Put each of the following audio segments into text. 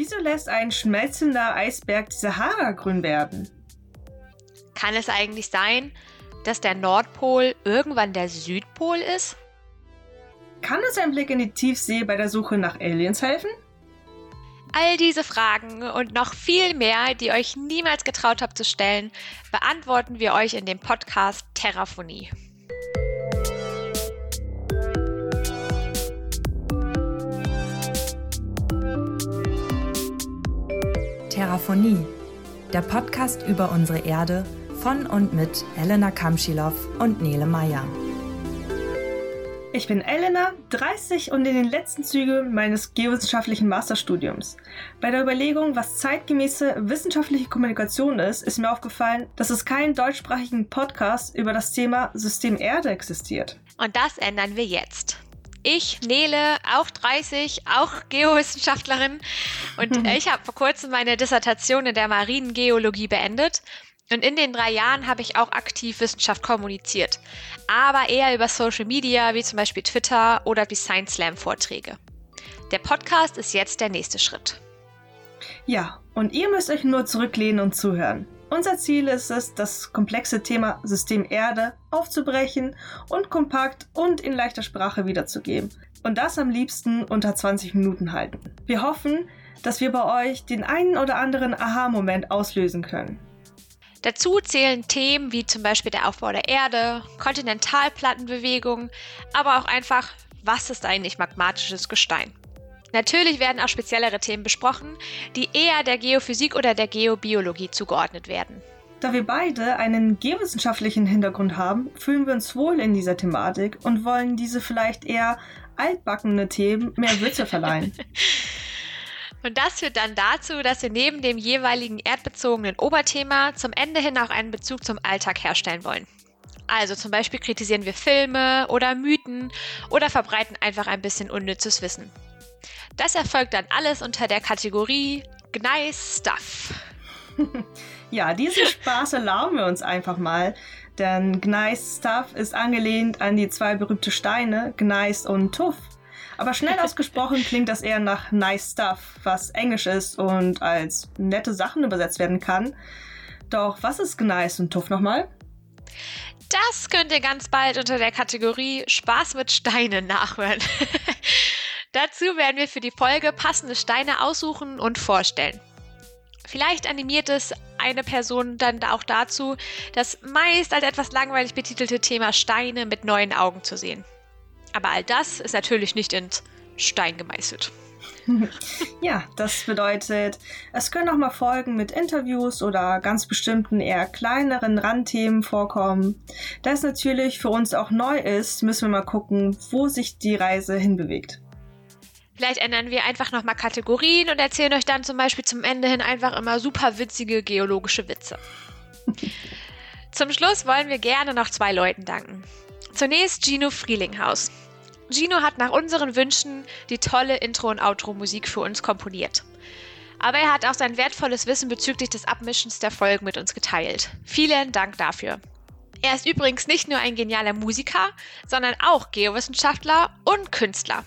Wieso lässt ein schmelzender Eisberg die Sahara grün werden? Kann es eigentlich sein, dass der Nordpol irgendwann der Südpol ist? Kann uns ein Blick in die Tiefsee bei der Suche nach Aliens helfen? All diese Fragen und noch viel mehr, die euch niemals getraut habt zu stellen, beantworten wir euch in dem Podcast Terraphonie. Terraphonie, der Podcast über unsere Erde von und mit Elena Kamschilov und Nele Meyer. Ich bin Elena, 30 und in den letzten Zügen meines geowissenschaftlichen Masterstudiums. Bei der Überlegung, was zeitgemäße wissenschaftliche Kommunikation ist, ist mir aufgefallen, dass es keinen deutschsprachigen Podcast über das Thema System Erde existiert. Und das ändern wir jetzt. Ich, Nele, auch 30, auch Geowissenschaftlerin. Und ich habe vor kurzem meine Dissertation in der Marinengeologie beendet. Und in den drei Jahren habe ich auch aktiv Wissenschaft kommuniziert. Aber eher über Social Media, wie zum Beispiel Twitter oder die Science Slam Vorträge. Der Podcast ist jetzt der nächste Schritt. Ja, und ihr müsst euch nur zurücklehnen und zuhören. Unser Ziel ist es, das komplexe Thema System Erde aufzubrechen und kompakt und in leichter Sprache wiederzugeben. Und das am liebsten unter 20 Minuten halten. Wir hoffen, dass wir bei euch den einen oder anderen Aha-Moment auslösen können. Dazu zählen Themen wie zum Beispiel der Aufbau der Erde, Kontinentalplattenbewegung, aber auch einfach, was ist eigentlich magmatisches Gestein? Natürlich werden auch speziellere Themen besprochen, die eher der Geophysik oder der Geobiologie zugeordnet werden. Da wir beide einen geowissenschaftlichen Hintergrund haben, fühlen wir uns wohl in dieser Thematik und wollen diese vielleicht eher altbackene Themen mehr Würze verleihen. und das führt dann dazu, dass wir neben dem jeweiligen erdbezogenen Oberthema zum Ende hin auch einen Bezug zum Alltag herstellen wollen. Also zum Beispiel kritisieren wir Filme oder Mythen oder verbreiten einfach ein bisschen unnützes Wissen. Das erfolgt dann alles unter der Kategorie Gneis Stuff. ja, diesen Spaß erlauben wir uns einfach mal, denn Gneis Stuff ist angelehnt an die zwei berühmte Steine, Gneis und Tuff. Aber schnell ausgesprochen klingt das eher nach Nice Stuff, was Englisch ist und als nette Sachen übersetzt werden kann. Doch was ist Gneis und Tuff nochmal? Das könnt ihr ganz bald unter der Kategorie Spaß mit Steinen nachhören. Dazu werden wir für die Folge passende Steine aussuchen und vorstellen. Vielleicht animiert es eine Person dann auch dazu, das meist als etwas langweilig betitelte Thema Steine mit neuen Augen zu sehen. Aber all das ist natürlich nicht ins Stein gemeißelt. ja, das bedeutet, es können auch mal Folgen mit Interviews oder ganz bestimmten eher kleineren Randthemen vorkommen. Da es natürlich für uns auch neu ist, müssen wir mal gucken, wo sich die Reise hinbewegt. Vielleicht ändern wir einfach nochmal Kategorien und erzählen euch dann zum Beispiel zum Ende hin einfach immer super witzige geologische Witze. zum Schluss wollen wir gerne noch zwei Leuten danken. Zunächst Gino Frielinghaus. Gino hat nach unseren Wünschen die tolle Intro- und Outro-Musik für uns komponiert. Aber er hat auch sein wertvolles Wissen bezüglich des Abmischens der Folgen mit uns geteilt. Vielen Dank dafür. Er ist übrigens nicht nur ein genialer Musiker, sondern auch Geowissenschaftler und Künstler.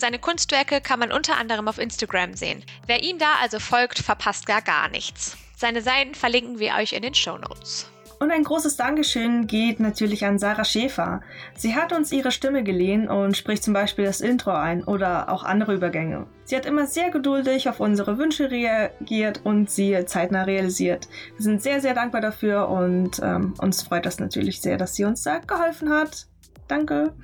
Seine Kunstwerke kann man unter anderem auf Instagram sehen. Wer ihm da also folgt, verpasst gar gar nichts. Seine Seiten verlinken wir euch in den Show Notes. Und ein großes Dankeschön geht natürlich an Sarah Schäfer. Sie hat uns ihre Stimme geliehen und spricht zum Beispiel das Intro ein oder auch andere Übergänge. Sie hat immer sehr geduldig auf unsere Wünsche reagiert und sie zeitnah realisiert. Wir sind sehr, sehr dankbar dafür und ähm, uns freut das natürlich sehr, dass sie uns da geholfen hat. Danke.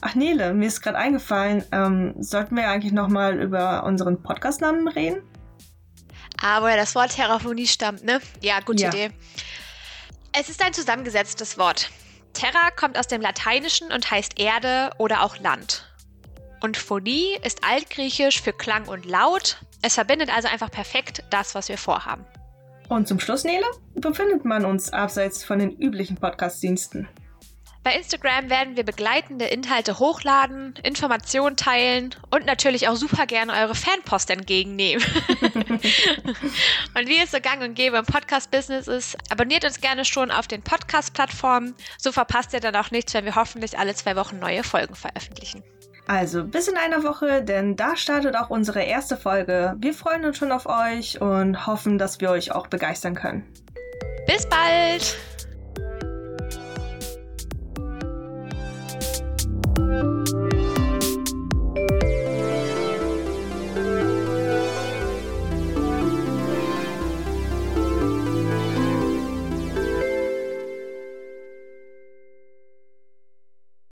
Ach Nele, mir ist gerade eingefallen, ähm, sollten wir eigentlich nochmal über unseren Podcastnamen reden? Aber ah, das Wort Terraphonie stammt, ne? Ja, gute ja. Idee. Es ist ein zusammengesetztes Wort. Terra kommt aus dem Lateinischen und heißt Erde oder auch Land. Und Phonie ist altgriechisch für Klang und Laut. Es verbindet also einfach perfekt das, was wir vorhaben. Und zum Schluss, Nele, befindet man uns abseits von den üblichen Podcast-Diensten? Bei Instagram werden wir begleitende Inhalte hochladen, Informationen teilen und natürlich auch super gerne eure Fanpost entgegennehmen. und wie es so gang und gäbe im Podcast-Business ist, abonniert uns gerne schon auf den Podcast-Plattformen. So verpasst ihr dann auch nichts, wenn wir hoffentlich alle zwei Wochen neue Folgen veröffentlichen. Also bis in einer Woche, denn da startet auch unsere erste Folge. Wir freuen uns schon auf euch und hoffen, dass wir euch auch begeistern können. Bis bald!